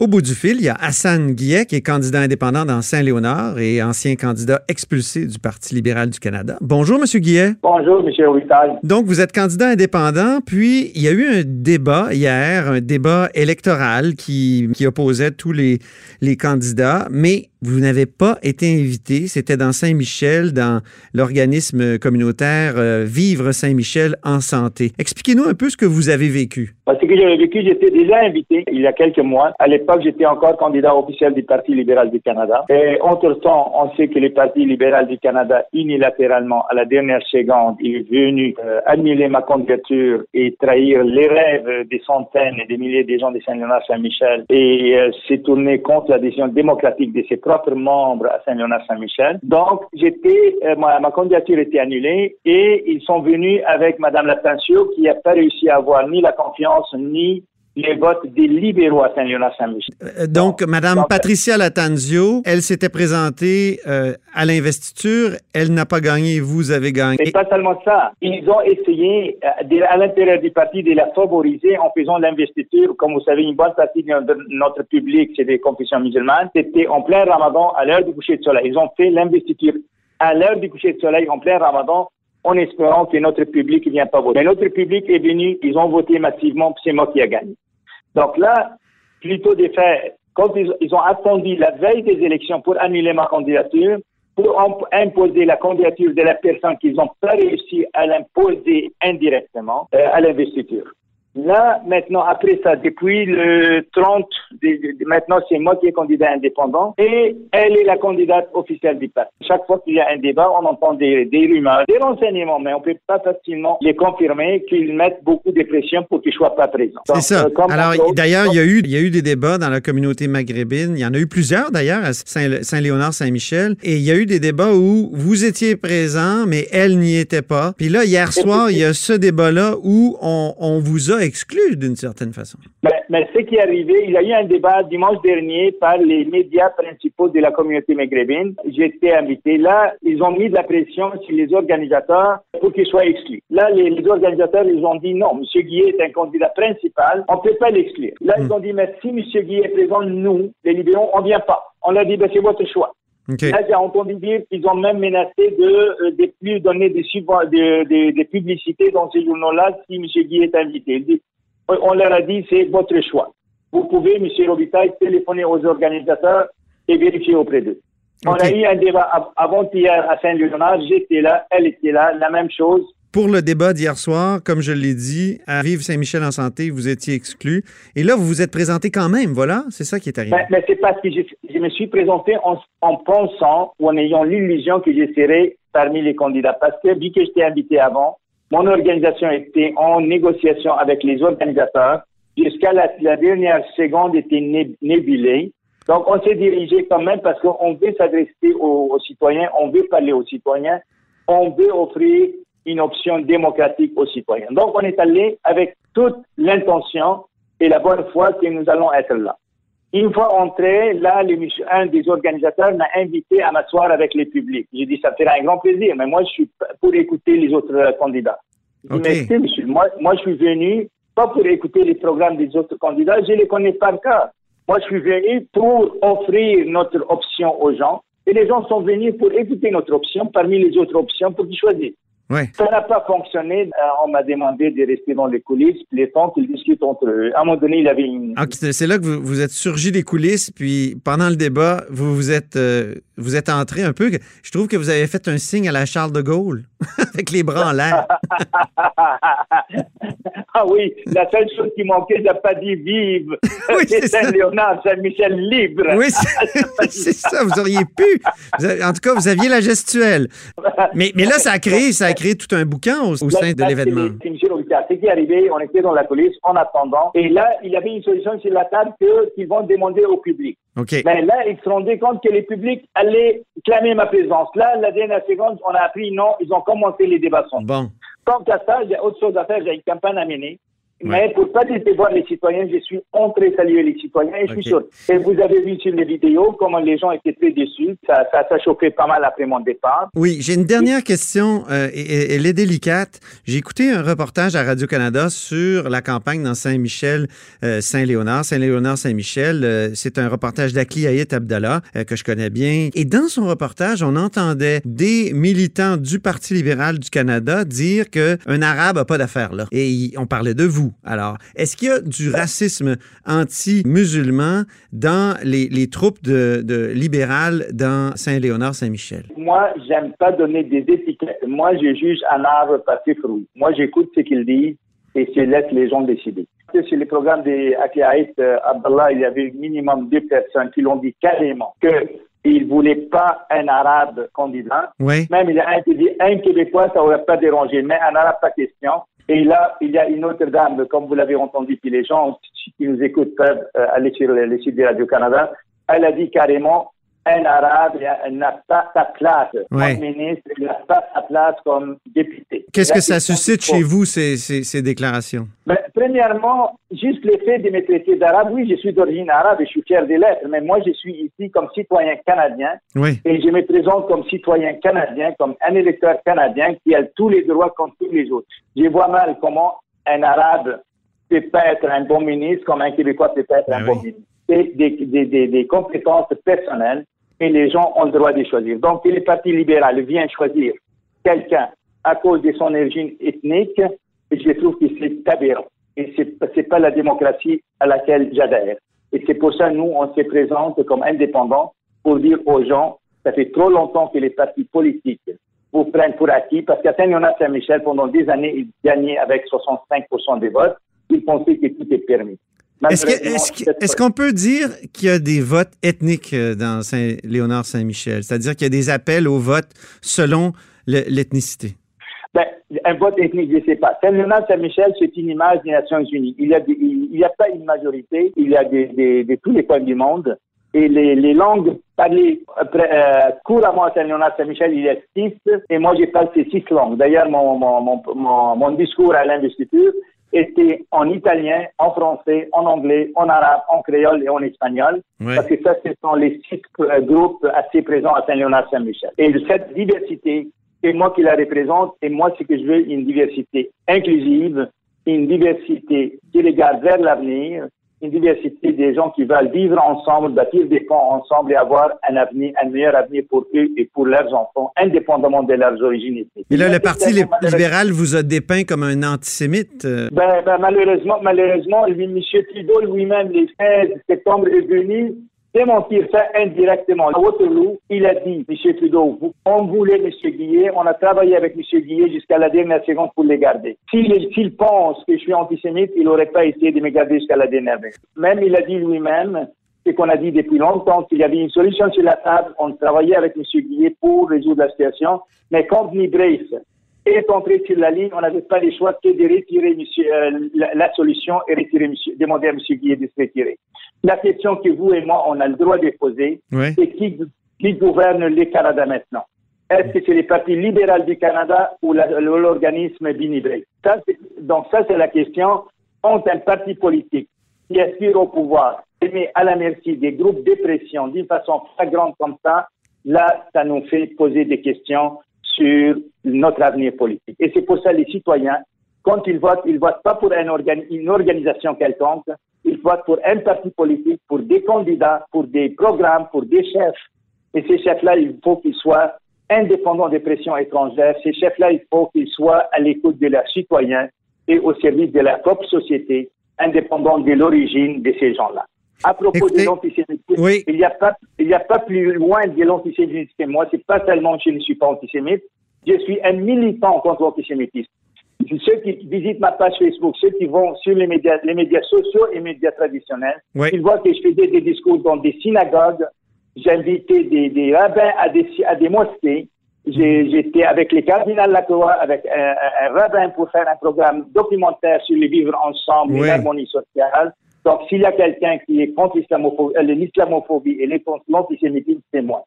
Au bout du fil, il y a Hassan Guillet, qui est candidat indépendant dans Saint-Léonard et ancien candidat expulsé du Parti libéral du Canada. Bonjour, Monsieur Guillet. Bonjour, Monsieur Vital. Donc, vous êtes candidat indépendant, puis il y a eu un débat hier, un débat électoral qui, qui opposait tous les, les candidats, mais vous n'avez pas été invité. C'était dans Saint-Michel, dans l'organisme communautaire euh, Vivre Saint-Michel en santé. Expliquez-nous un peu ce que vous avez vécu. Ce que j'avais vécu, j'étais déjà invité il y a quelques mois. À l'époque, j'étais encore candidat officiel du Parti libéral du Canada. Et entre-temps, on sait que le Parti libéral du Canada, unilatéralement, à la dernière seconde, est venu euh, annuler ma candidature et trahir les rêves des centaines et des milliers de gens de Saint-Léonard-Saint-Michel et euh, s'est tourné contre la décision démocratique de ses propres membres à Saint-Léonard-Saint-Michel. Donc, j'étais, euh, ma, ma, candidature était annulée et ils sont venus avec Madame Latancio qui n'a pas réussi à avoir ni la confiance ni les votes des libéraux à Saint-Léonard-Saint-Michel. Euh, donc, donc, Madame Patricia Latanzio, elle s'était présentée euh, à l'investiture, elle n'a pas gagné, vous avez gagné. C'est pas seulement ça. Ils ont essayé euh, à l'intérieur du parti de la favoriser en faisant l'investiture. Comme vous savez, une bonne partie de notre public, c'est des confessions musulmanes. C'était en plein ramadan, à l'heure du coucher de soleil. Ils ont fait l'investiture à l'heure du coucher de soleil, en plein ramadan, en espérant que notre public ne vient pas voter. Mais notre public est venu, ils ont voté massivement, c'est moi qui ai gagné. Donc là, plutôt des faits, quand ils, ont attendu la veille des élections pour annuler ma candidature, pour imposer la candidature de la personne qu'ils n'ont pas réussi à l'imposer indirectement euh, à l'investiture. Là, maintenant, après ça, depuis le 30, de, de, maintenant, c'est moi qui est candidat indépendant et elle est la candidate officielle du parti. Chaque fois qu'il y a un débat, on entend des, des rumeurs, des renseignements, mais on peut pas facilement les confirmer qu'ils mettent beaucoup de pression pour qu'ils soient pas présents. C'est ça. Euh, Alors, d'ailleurs, il y a eu, il y a eu des débats dans la communauté maghrébine. Il y en a eu plusieurs, d'ailleurs, à Saint-Léonard, Saint-Michel. Et il y a eu des débats où vous étiez présent, mais elle n'y était pas. Puis là, hier soir, il y a ce débat-là où on, on vous a exclu d'une certaine façon. Mais, mais, ce qui est arrivé, il y a eu un débat dimanche dernier par les médias principaux de la communauté maghrébine. J'étais invité. Là, ils ont mis de la pression sur les organisateurs pour qu'ils soient exclus. Là, les, les, organisateurs, ils ont dit non, M. Guillet est un candidat principal, on ne peut pas l'exclure. Là, mmh. ils ont dit, mais si M. Guillet est présent, nous, les libéraux, on ne vient pas. On leur dit, ben, c'est votre choix. Okay. Là, j'ai entendu dire qu'ils ont même menacé de ne euh, plus donner des, de, de, de, publicités dans ces journaux-là si M. Guy est invité. Dit, on leur a dit, c'est votre choix. Vous pouvez, M. Robitaille, téléphoner aux organisateurs et vérifier auprès d'eux. Okay. On a eu un débat avant-hier à Saint-Léonard, j'étais là, elle était là, la même chose. Pour le débat d'hier soir, comme je l'ai dit, à Vive Saint-Michel en santé, vous étiez exclu. Et là, vous vous êtes présenté quand même, voilà, c'est ça qui est arrivé. Mais, mais c'est parce que je, me suis présenté en, en, pensant ou en ayant l'illusion que je serais parmi les candidats. Parce que, vu que j'étais invité avant, mon organisation était en négociation avec les organisateurs. Jusqu'à la, dernière seconde était nébulée. Donc, on s'est dirigé quand même parce qu'on veut s'adresser aux citoyens, on veut parler aux citoyens, on veut offrir une option démocratique aux citoyens. Donc, on est allé avec toute l'intention et la bonne foi que nous allons être là. Une fois entré, là, un des organisateurs m'a invité à m'asseoir avec les publics. J'ai dit, ça fera un grand plaisir, mais moi, je suis pour écouter les autres candidats. Okay. Mais, monsieur, moi, moi, je suis venu pas pour écouter les programmes des autres candidats, je les connais par cœur. Moi, je suis venu pour offrir notre option aux gens et les gens sont venus pour écouter notre option parmi les autres options pour qu'ils choisissent. Ça n'a pas fonctionné. Euh, on m'a demandé de rester dans les coulisses, les qu'ils entre eux. À un moment donné, il avait une. Ah, c'est là que vous, vous, êtes surgi des coulisses, puis pendant le débat, vous vous êtes, euh, vous êtes entré un peu. Je trouve que vous avez fait un signe à la Charles de Gaulle, avec les bras en l'air. ah oui, la seule chose qui manquait, n'a pas dit vive. oui, c'est Saint-Léonard, Saint-Michel libre. Oui, c'est ça. Vous auriez pu. Vous avez, en tout cas, vous aviez la gestuelle. Mais, mais là, ça a créé, ça a créé tout un bouquin au, au sein de l'événement. Ce qui est arrivé, on était dans la police en attendant. Et là, il y avait une solution sur la table qu'ils vont demander au public. Okay. Mais là, ils se rendaient compte que les publics allaient clamer ma présence. Là, la dernière seconde, on a appris non, ils ont commencé les débats. Bon. Tant qu'à ça, j'ai autre chose à faire, j'ai une campagne à mener. Mais pour pas décevoir les citoyens, je suis entré saluer les citoyens et je suis sûr. Et vous avez vu sur les vidéos comment les gens étaient très déçus. Ça, ça, ça pas mal après mon départ. Oui, j'ai une dernière question. Euh, et, elle est délicate. J'ai écouté un reportage à Radio-Canada sur la campagne dans Saint-Michel, euh, Saint-Léonard, Saint-Léonard, Saint-Michel. Euh, c'est un reportage d'Akli Ayet Abdallah que je connais bien. Et dans son reportage, on entendait des militants du Parti libéral du Canada dire qu'un Arabe n'a pas d'affaires là. Et on parlait de vous. Alors, est-ce qu'il y a du racisme anti-musulman dans les, les troupes de, de libérales dans Saint-Léonard, Saint-Michel? Moi, j'aime pas donner des étiquettes. Moi, je juge un arbre par ses fruits. Moi, j'écoute ce qu'il dit et je laisse les gens décider. Sur les programmes des Akiaït euh, Abdallah, il y avait minimum deux personnes qui l'ont dit carrément que il voulait pas un arabe candidat. Oui. Même il a un qui dit un Québécois, ça aurait pas dérangé, mais un arabe, pas question. Et là, il y a une autre dame, comme vous l'avez entendu, puis les gens qui nous écoutent peuvent euh, aller sur le, le site de Radio-Canada. Elle a dit carrément, un arabe n'a pas sa place Ouais. comme ministre, il n'a pas sa place comme député. Qu'est-ce que ça suscite chez vous, ces, ces, ces déclarations? ben, premièrement, juste le fait de me traiter d'arabe, oui, je suis d'origine arabe et je suis fier de l'être, mais moi, je suis ici comme citoyen canadien Oui. et je me présente comme citoyen canadien, comme un électeur canadien qui a tous les droits comme tous les autres. Je vois mal comment un arabe peut pas être un bon ministre, comme un Québécois peut pas être Ben un bon ministre. C'est des, des, des, des compétences personnelles et les gens ont le droit de choisir. Donc, si le Parti libéral vient choisir quelqu'un à cause de son origine ethnique, je trouve que c'est aberrant. Et c'est, c'est pas la démocratie à laquelle j'adhère. Et c'est pour ça, nous, on se présente comme indépendants pour dire aux gens, ça fait trop longtemps que les partis politiques vous prennent pour acquis, parce qu'à Saint-Léonard-Saint-Michel, pendant des années, ils gagnaient avec 65% des votes. Ils pensaient que tout est permis. Est-ce qu'on peut dire qu'il y a des votes ethniques euh, dans Saint-Léonard-Saint-Michel? C'est-à-dire qu'il y a des appels au vote selon le- l'ethnicité? Ben, un vote ethnique, je ne sais pas. Saint-Léonard-Saint-Michel, c'est une image des Nations Unies. Il a, n'y a pas une majorité, il y a des, des- de tous les coins du monde. Et les, les langues parlées euh, euh, couramment à Saint-Léonard-Saint-Michel, il y a six, et moi, je parle ces six langues. D'ailleurs, mon, mon, mon, mon, mon discours à l'investiture était en italien, en français, en anglais, en arabe, en créole et en espagnol. Parce que ça, ce sont les six euh, groupes assez présents à Saint-Léonard-Saint-Michel. Et cette diversité, c'est moi qui la représente et moi, ce que je veux, une diversité inclusive, une diversité qui regarde vers l'avenir, une diversité des gens qui veulent vivre ensemble, bâtir des ponts ensemble et avoir un avenir, un meilleur avenir pour eux et pour leurs enfants, indépendamment de leurs origines. ethniques. Et là, le Mais Parti libéral vous a dépeint comme un antisémite. euh, ben, ben, malheureusement, malheureusement, lui, M. Trudeau lui-même, le 16 septembre, est venu démentir ça indirectement. À Waterloo, il a dit, M. Trudeau, on voulait M. Guillet, on a travaillé avec M. Guillet jusqu'à la dernière seconde pour les garder. S'il pense que je suis antisémite, il n'aurait pas essayé de me garder jusqu'à la dernière seconde. Même il a dit lui-même, ce qu'on a dit depuis longtemps, qu'il y avait une solution sur la table, on travaillait avec M. Guillet pour résoudre la situation, mais quand Brace est entré sur la ligne, on n'avait pas le choix que de retirer euh, la, solution et retirer demander à M. Guillet de se retirer. La question que vous et moi, on a le droit de poser, c'est qui, qui gouverne le Canada maintenant? Est-ce que c'est le Parti libéral du Canada ou l'organisme c'est- donc ça, c'est la question entre un parti politique qui aspire au pouvoir met à la merci des groupes de pression d'une façon flagrante comme ça, là, ça nous fait poser des questions sur notre avenir politique. Et c'est pour ça les citoyens, quand ils votent, ils votent pas pour un une organisation quelconque, ils votent pour un parti politique, pour des candidats, pour des programmes, pour des chefs. Et ces chefs-là, il faut qu'ils soient indépendants des pressions étrangères. Ces chefs-là, il faut qu'ils soient à l'écoute de leurs citoyens et au service de la propre société, indépendants de l'origine de ces gens-là. À propos Écoutez, de l'antisémitisme, oui. il n'y a pas, il n'y a pas plus loin de l'antisémitisme que moi. C'est pas seulement que je ne suis pas antisémite. Je suis un militant contre l'antisémitisme. Ceux qui visitent ma page Facebook, ceux qui vont sur les médias, les médias sociaux et médias traditionnels, Oui. ils voient que je faisais des discours dans des synagogues. J'invitais des, des rabbins à des, à des mosquées. J'ai- J'étais avec les cardinals Lacroix, avec un, un- un rabbin pour faire un programme documentaire sur les vivre ensemble Oui. et l'harmonie sociale. Donc, s'il y a quelqu'un qui est contre l'islamophobie, euh, et l'antisémitisme, c'est moi.